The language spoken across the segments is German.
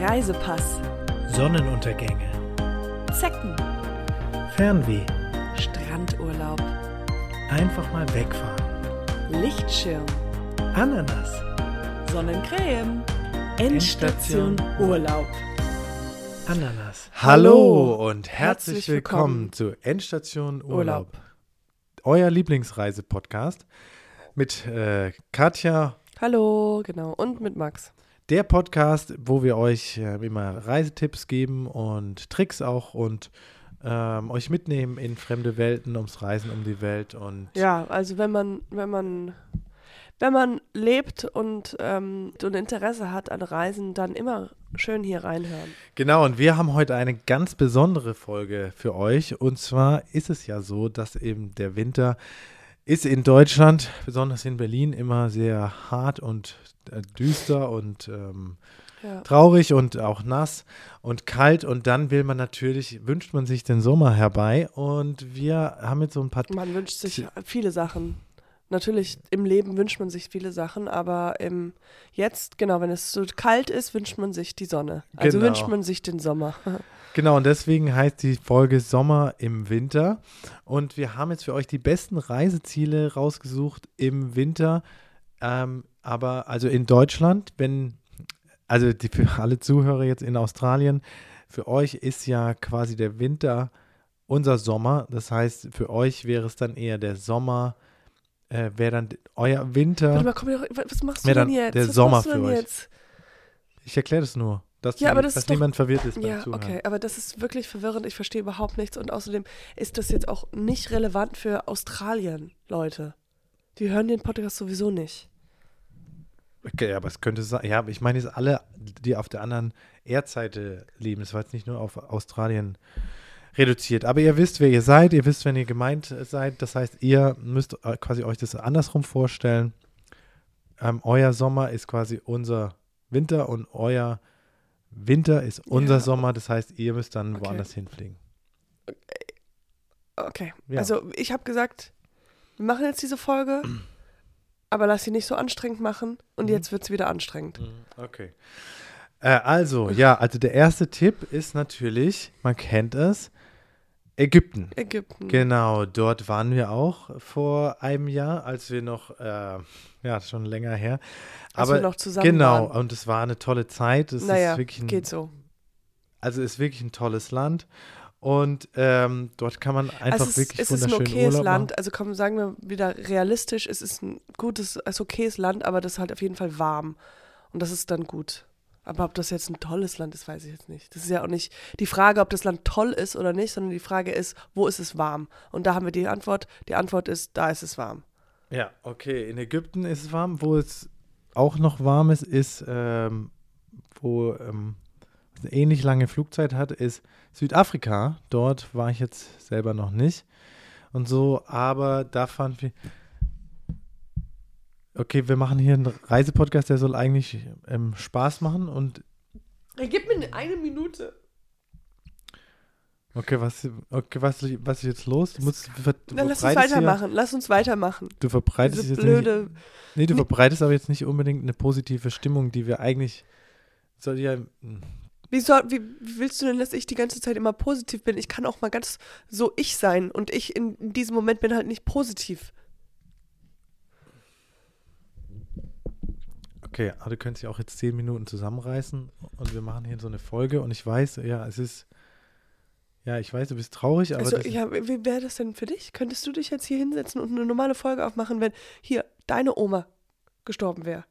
Reisepass, Sonnenuntergänge, Zecken, Fernweh, Strandurlaub, einfach mal wegfahren, Lichtschirm, Ananas, Sonnencreme, Endstation Urlaub. Ananas. Hallo und herzlich herzlich willkommen willkommen zu Endstation Urlaub, Urlaub. euer Lieblingsreise-Podcast mit äh, Katja, Hallo, genau. Und mit Max. Der Podcast, wo wir euch äh, immer Reisetipps geben und Tricks auch und ähm, euch mitnehmen in fremde Welten, ums Reisen um die Welt und Ja, also wenn man, wenn man, wenn man lebt und ähm, ein Interesse hat an Reisen, dann immer schön hier reinhören. Genau, und wir haben heute eine ganz besondere Folge für euch. Und zwar ist es ja so, dass eben der Winter ist in Deutschland, besonders in Berlin, immer sehr hart und äh, düster und ähm, Ja. traurig und auch nass und kalt. Und dann will man natürlich, wünscht man sich den Sommer herbei. Und wir haben jetzt so ein paar Man wünscht sich viele Sachen. Natürlich, im Leben wünscht man sich viele Sachen, aber im, jetzt, genau, wenn es so kalt ist, wünscht man sich die Sonne. Also Genau. wünscht man sich den Sommer. Genau, und deswegen heißt die Folge Sommer im Winter. Und wir haben jetzt für euch die besten Reiseziele rausgesucht im Winter. Ähm, aber also in Deutschland, wenn, also die, für alle Zuhörer jetzt in Australien, für euch ist ja quasi der Winter unser Sommer. Das heißt, für euch wäre es dann eher der Sommer, äh, wäre dann euer Winter. Warte mal, komm, was machst du denn jetzt? der was Sommer machst du denn für euch. jetzt? Ich erkläre das nur, dass, Ja, die, das dass ist doch- niemand verwirrt ist beim Ja, Zuhören. okay, aber das ist wirklich verwirrend. Ich verstehe überhaupt nichts. Und außerdem ist das jetzt auch nicht relevant für Australien, Leute. Die hören den Podcast sowieso nicht. Okay, aber es könnte sein, ja, ich meine jetzt alle, die auf der anderen Erdseite leben. Es war jetzt nicht nur auf Australien reduziert. Aber ihr wisst, wer ihr seid, ihr wisst, wenn ihr gemeint seid. Das heißt, ihr müsst äh, quasi euch das andersrum vorstellen. Ähm, euer Sommer ist quasi unser Winter und euer Winter ist unser Ja. Sommer. Das heißt, ihr müsst dann Okay. woanders hinfliegen. Okay, Ja. also ich habe gesagt, wir machen jetzt diese Folge, aber lass sie nicht so anstrengend machen. Und Mhm. jetzt wird es wieder anstrengend. Okay. Äh, also, ja, also der erste Tipp ist natürlich, man kennt es, Ägypten. Ägypten. Genau, dort waren wir auch vor einem Jahr, als wir noch, äh, ja, schon länger her. Als Aber wir noch zusammen genau, waren. und es war eine tolle Zeit. Es naja, ist wirklich ein, geht so. also es ist wirklich ein tolles Land. Und ähm, dort kann man einfach also es, wirklich es ist ein okayes Urlaub Land. Also komm, sagen wir wieder realistisch, es ist ein gutes, es ist okayes Land, aber das ist halt auf jeden Fall warm. Und das ist dann gut. Aber ob das jetzt ein tolles Land ist, weiß ich jetzt nicht. Das ist ja auch nicht die Frage, ob das Land toll ist oder nicht, sondern die Frage ist, wo ist es warm? Und da haben wir die Antwort. Die Antwort ist, da ist es warm. Ja, okay, in Ägypten ist es warm. Wo es auch noch warm ist, ist, ähm, wo ähm, eine ähnlich lange Flugzeit hat, ist Südafrika. Dort war ich jetzt selber noch nicht. Und so, aber da fand wir. Okay, wir machen hier einen Reisepodcast, der soll eigentlich ähm, Spaß machen und Gib mir eine Minute. okay, was, okay, was, was ist jetzt los? Du, musst, ver, Dann lass uns verbreitest hier- weitermachen. Lass uns weitermachen. Du verbreitest Diese jetzt blöde. nicht, nee, du verbreitest aber jetzt nicht unbedingt eine positive Stimmung, die wir eigentlich soll ja hm, Wie, soll, wie, wie willst du denn, dass ich die ganze Zeit immer positiv bin? Ich kann auch mal ganz so ich sein. Und ich in, in diesem Moment bin halt nicht positiv. Okay, aber du könntest ja auch jetzt zehn Minuten zusammenreißen und wir machen hier so eine Folge und ich weiß, ja, es ist, ja, ich weiß, du bist traurig, aber Also, das ja, wie wäre das denn für dich? Könntest du dich jetzt hier hinsetzen und eine normale Folge aufmachen, wenn hier deine Oma gestorben wäre?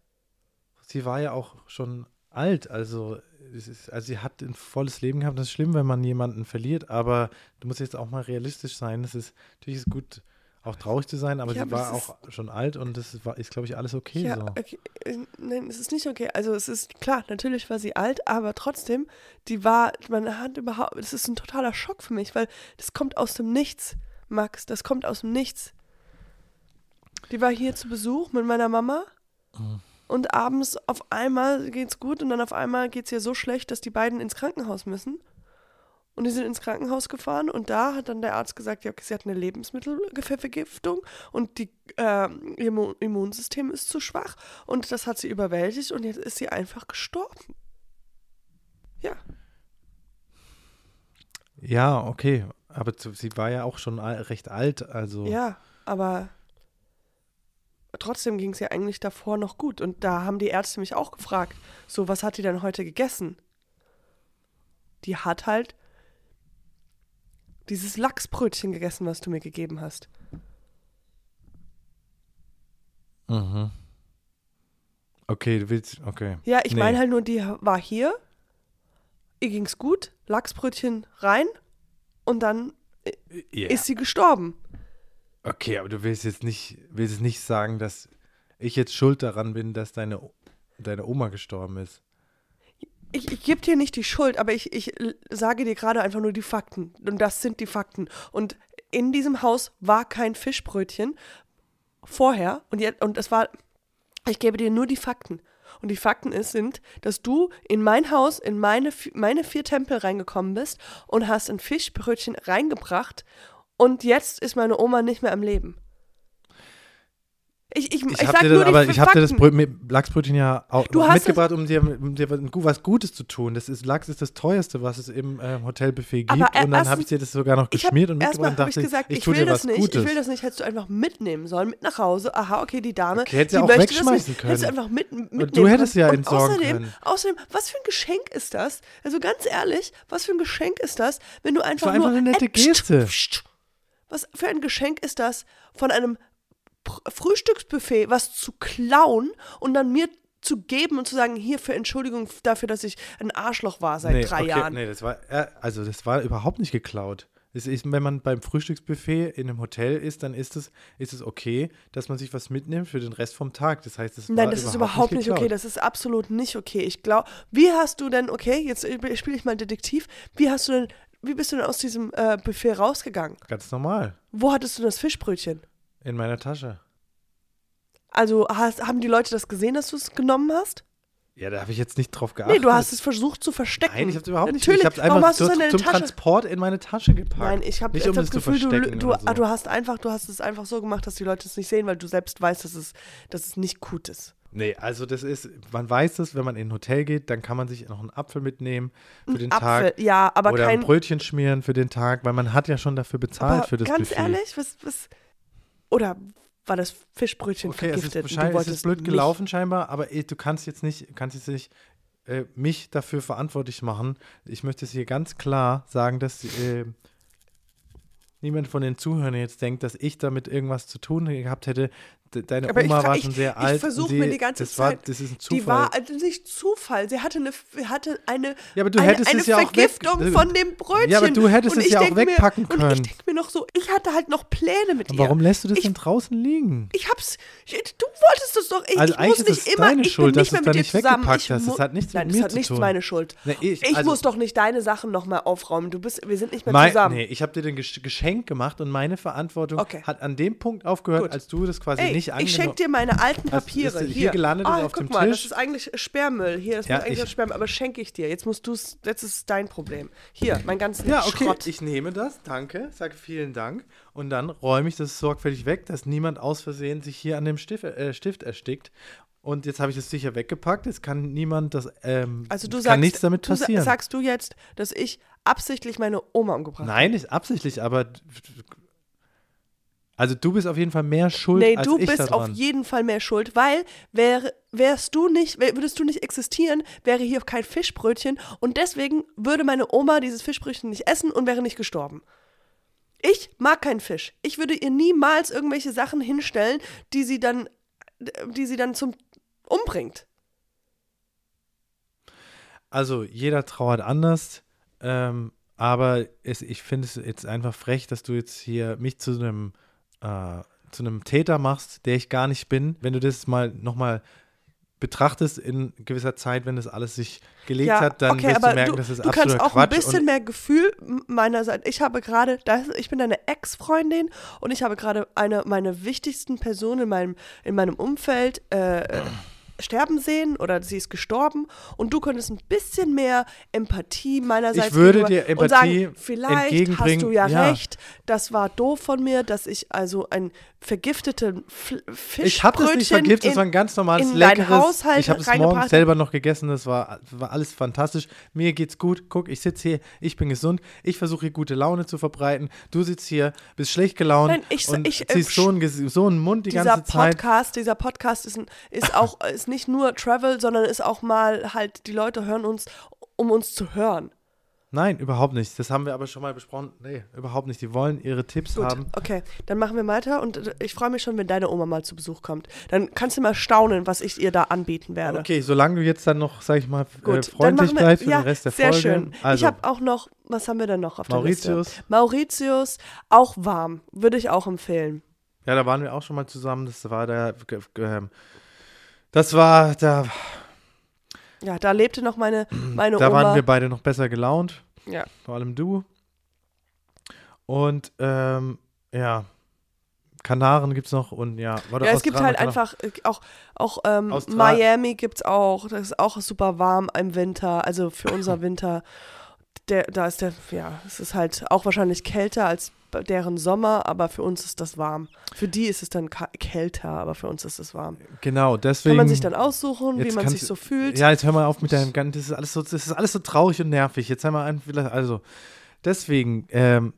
sie war ja auch schon alt, also, ist, also sie hat ein volles Leben gehabt, das ist schlimm, wenn man jemanden verliert, aber du musst jetzt auch mal realistisch sein, es ist, natürlich ist gut, auch traurig zu sein, aber Ja, sie aber war auch schon alt und das war, ist, glaube ich, alles okay ja, so. okay, äh, nein, es ist nicht okay. Also es ist klar, natürlich war sie alt, aber trotzdem, die war, man hat überhaupt, das ist ein totaler Schock für mich, weil das kommt aus dem Nichts, Max, das kommt aus dem Nichts. Die war hier zu Besuch mit meiner Mama Mhm. und abends auf einmal geht's gut und dann auf einmal geht's ihr so schlecht, dass die beiden ins Krankenhaus müssen. Und die sind ins Krankenhaus gefahren und da hat dann der Arzt gesagt, ja, okay, sie hat eine Lebensmittelvergiftung und die, ähm, ihr Immu- Immunsystem ist zu schwach und das hat sie überwältigt und jetzt ist sie einfach gestorben. Ja, okay. Aber sie war ja auch schon recht alt, also. Ja, aber trotzdem ging es ja eigentlich davor noch gut. Und da haben die Ärzte mich auch gefragt, so, was hat die denn heute gegessen? Die hat halt dieses Lachsbrötchen gegessen, was du mir gegeben hast. Mhm. Okay, du willst, okay. Ja, ich Nee. meine halt nur, die war hier, ihr ging's gut, Lachsbrötchen rein und dann Ja. ist sie gestorben. Okay, aber du willst jetzt nicht, willst nicht sagen, dass ich jetzt schuld daran bin, dass deine, deine Oma gestorben ist. Ich, ich gebe dir nicht die Schuld, aber ich, ich sage dir gerade einfach nur die Fakten. Und das sind die Fakten. Und in diesem Haus war kein Fischbrötchen vorher. Und, jetzt, und es war, ich gebe dir nur die Fakten. Und die Fakten ist, sind, dass du in mein Haus, in meine, meine vier Tempel reingekommen bist und hast ein Fischbrötchen reingebracht. Und jetzt ist meine Oma nicht mehr am Leben. Ich, ich, ich, Ich habe sag dir, nur das- aber ich hab dir das Lachsbrötchen ja auch Du mitgebracht, um dir, um dir was Gutes zu tun. Das ist Lachs ist das teuerste, was es im ähm, Hotelbuffet gibt. Aber, äh, und dann habe ich dir das sogar noch geschmiert und mitgebracht und habe ich dachte, gesagt, ich, ich, tue will dir das was nicht, Gutes. ich will das nicht, hättest du einfach mitnehmen sollen, mit nach Hause. Aha, okay, die Dame, Okay, hättest die ja auch möchte das wegschmeißen nicht. können. Hättest du einfach mit, mitnehmen du hättest ja entsorgen außerdem, können. Außerdem, was für ein Geschenk ist das? Also ganz ehrlich, was für ein Geschenk ist das, wenn du einfach war einfach nur eine nette Äh, Geste. Was für ein Geschenk ist das, von einem Frühstücksbuffet was zu klauen und dann mir zu geben und zu sagen, hier für Entschuldigung dafür, dass ich ein Arschloch war seit nee, drei okay, Jahren. Nee, das war, äh, also das war überhaupt nicht geklaut. Es ist, wenn man beim Frühstücksbuffet in einem Hotel ist, dann ist es, ist es okay, dass man sich was mitnimmt für den Rest vom Tag. Das heißt, das Nein, das ist überhaupt nicht okay. geklaut. Das ist absolut nicht okay. Ich glaube, wie hast du denn, okay, jetzt spiele ich mal Detektiv, wie hast du denn, wie bist du denn aus diesem äh, Buffet rausgegangen? Ganz normal. Wo hattest du das Fischbrötchen? In meiner Tasche. Also hast, haben die Leute das gesehen, dass du es genommen hast? Ja, da habe ich jetzt nicht drauf geachtet. Nee, du hast es versucht zu verstecken. Nein, ich habe es überhaupt nicht. Natürlich. Ich habe es einfach hast du zu, es in deine zum Tasche? Transport in meine Tasche gepackt. Nein, ich habe nicht um das das zu Gefühl, du, verstecken du, oder so. du hast einfach, du hast es einfach so gemacht, dass die Leute es nicht sehen, weil du selbst weißt, dass es, dass es nicht gut ist. Nee, also das ist, man weiß es, wenn man in ein Hotel geht, dann kann man sich noch einen Apfel mitnehmen für den Apfel, Tag. ja, aber oder kein. ein Brötchen schmieren für den Tag, weil man hat ja schon dafür bezahlt für das ganz Buffet. ehrlich, was, was. Oder war das Fischbrötchen Okay, es ist, vergiftet? du es ist blöd gelaufen scheinbar, aber eh, du kannst jetzt nicht, kannst jetzt nicht äh, mich dafür verantwortlich machen. Ich möchte es hier ganz klar sagen, dass äh, niemand von den Zuhörern jetzt denkt, dass ich damit irgendwas zu tun gehabt hätte. De deine Aber ich Oma fra- war ich- schon sehr ich alt. und versuch sie, mir die ganze das War, Zeit- das ist ein Zufall. Die war also nicht Zufall. Sie hatte eine, hatte eine, Ja, eine, eine es ja Vergiftung von dem Brötchen. Ja, aber du hättest es ich ja auch denk mir- wegpacken Und ich können. denke mir noch so, ich hatte halt noch Pläne mit Aber ihr. warum lässt du das ich, denn draußen liegen? Ich hab's. Ich, du wolltest es doch. Ich, Also ich muss ist nicht es immer. deine ich Schuld, bin dass nicht mehr du mit dir nicht zusammen. weggepackt Ich hast. Das hat nichts mit Nein, mir das hat zu nichts tun. meine Schuld. Ich- ich also- muss doch nicht deine Sachen nochmal aufräumen. Du bist, wir sind nicht mehr zusammen. nee, ich habe dir den Gesch- Geschenk gemacht und meine Verantwortung hat an dem Punkt aufgehört, als du das quasi Ey, nicht ich angenommen schenke dir meine alten Papiere. ist hier hier gelandet ah, ist auf guck dem mal, Tisch. das ist eigentlich Sperrmüll. Hier, das Ja, muss eigentlich ich- Sperrmüll, aber schenke ich dir. Jetzt musst du es, jetzt ist es dein Problem. Hier, mein ganzen Ja, okay, Schrott. ich nehme das, danke, sage vielen Dank und dann räume ich das sorgfältig weg, dass niemand aus Versehen sich hier an dem Stift, äh, Stift erstickt. Und jetzt habe ich das sicher weggepackt, jetzt kann niemand das, ähm, also du kann sagst, nichts damit du passieren. sagst du jetzt, dass ich absichtlich meine Oma umgebracht habe? Nein, nicht absichtlich, aber also du bist auf jeden Fall mehr schuld Nee, als du ich bist auf jeden Fall mehr schuld, weil wär, wärst du nicht, würdest du nicht existieren, wäre hier kein Fischbrötchen und deswegen würde meine Oma dieses Fischbrötchen nicht essen und wäre nicht gestorben. Ich mag keinen Fisch. Ich würde ihr niemals irgendwelche Sachen hinstellen, die sie dann, die sie dann zum umbringt. Also jeder trauert anders, ähm, aber es, ich finde es jetzt einfach frech, dass du jetzt hier mich zu einem äh, zu einem Täter machst, der ich gar nicht bin. Wenn du das mal nochmal betrachtest in gewisser Zeit, wenn das alles sich gelegt hat, dann wirst du merken, du, das ist du kannst auch Quatsch. ein bisschen mehr Gefühl meinerseits. Ich habe gerade, ich bin deine Ex-Freundin und ich habe gerade eine meiner wichtigsten Personen in meinem, in meinem Umfeld äh, äh, sterben sehen oder sie ist gestorben und du könntest ein bisschen mehr Empathie meinerseits Ich würde dir Empathie und sagen, vielleicht hast du ja, ja. recht, das war doof von mir, dass ich also ein vergifteten Fl Fischbrötchen Ich habe das nicht vergiftet, es war ein ganz normales, in leckeres. Haushalt ich habe es morgens selber noch gegessen, das war, war alles fantastisch. Mir geht's gut. Guck, ich sitze hier, ich bin gesund. Ich versuche hier gute Laune zu verbreiten. Du sitzt hier, bist schlecht gelaunt Nein, ich- und ich, äh, ziehst so einen, so einen Mund die dieser ganze Zeit. Podcast, dieser Podcast ist, ein, ist auch ist nicht nur Travel, sondern ist auch mal halt die Leute hören uns, um uns zu hören. Nein, überhaupt nicht. Das haben wir aber schon mal besprochen. Nee, überhaupt nicht. Die wollen ihre Tipps Gut, haben. okay, dann machen wir weiter und äh, ich freue mich schon, wenn deine Oma mal zu Besuch kommt. Dann kannst du mal staunen, was ich ihr da anbieten werde. Okay, solange du jetzt dann noch, sag ich mal, äh, Gut, freundlich bleibst für ja, den Rest der sehr Folge. schön. Also, ich habe auch noch, was haben wir denn noch auf der Mauritius. Liste? Mauritius, auch warm, würde ich auch empfehlen. ja, da waren wir auch schon mal zusammen. Das war der, ähm, das war, da, Ja, da lebte noch meine, meine da Oma. waren wir beide noch besser gelaunt. ja. vor allem du. Und ähm, ja, Kanaren gibt es noch und ja, oder Ja, es gibt halt einfach äh, auch, auch ähm, Miami gibt es auch. Das ist auch super warm im Winter, also für unser Winter. Der, da ist der, ja, es ist halt auch wahrscheinlich kälter als deren Sommer, aber für uns ist das warm. Für die ist es dann kälter, aber für uns ist es warm. Genau, deswegen. Kann man sich dann aussuchen, wie man sich so fühlt. Ja, jetzt hör mal auf mit deinem ganzen, das ist alles so, das ist alles so traurig und nervig. Jetzt einmal ein, also deswegen ähm,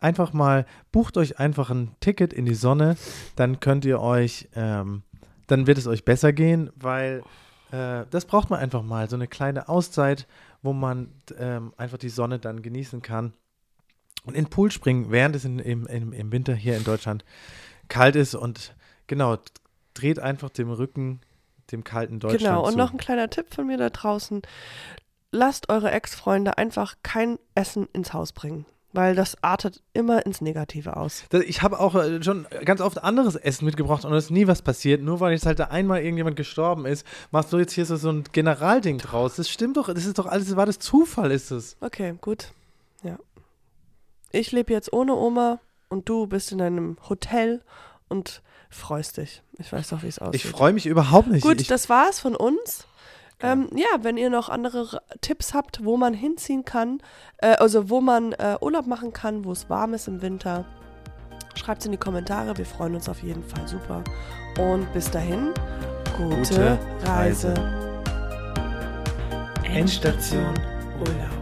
einfach mal bucht euch einfach ein Ticket in die Sonne, dann könnt ihr euch, ähm, dann wird es euch besser gehen, weil äh, das braucht man einfach mal so eine kleine Auszeit, wo man ähm, einfach die Sonne dann genießen kann und in den Pool springen, während es in, im, im, im Winter hier in Deutschland kalt ist und genau dreht einfach dem Rücken dem kalten Deutschland Genau, und zu. noch ein kleiner Tipp von mir da draußen. Lasst eure Ex-Freunde einfach kein Essen ins Haus bringen, weil das artet immer ins Negative aus. Ich habe auch äh, schon ganz oft anderes Essen mitgebracht und es ist nie was passiert. Nur weil jetzt halt da einmal irgendjemand gestorben ist, machst du jetzt hier so, so ein Generalding draus. Das stimmt doch, das ist doch alles, war das Zufall, ist es. Okay, gut. Ja. Ich lebe jetzt ohne Oma und du bist in einem Hotel und freust dich. Ich weiß doch, wie es aussieht. Ich freue mich überhaupt nicht. Gut, ich, das war's von uns. Ähm, ja, wenn ihr noch andere Tipps habt, wo man hinziehen kann, äh, also wo man äh, Urlaub machen kann, wo es warm ist im Winter, schreibt es in die Kommentare. Wir freuen uns auf jeden Fall super. Und bis dahin, gute, Gute Reise. Reise. Endstation Urlaub.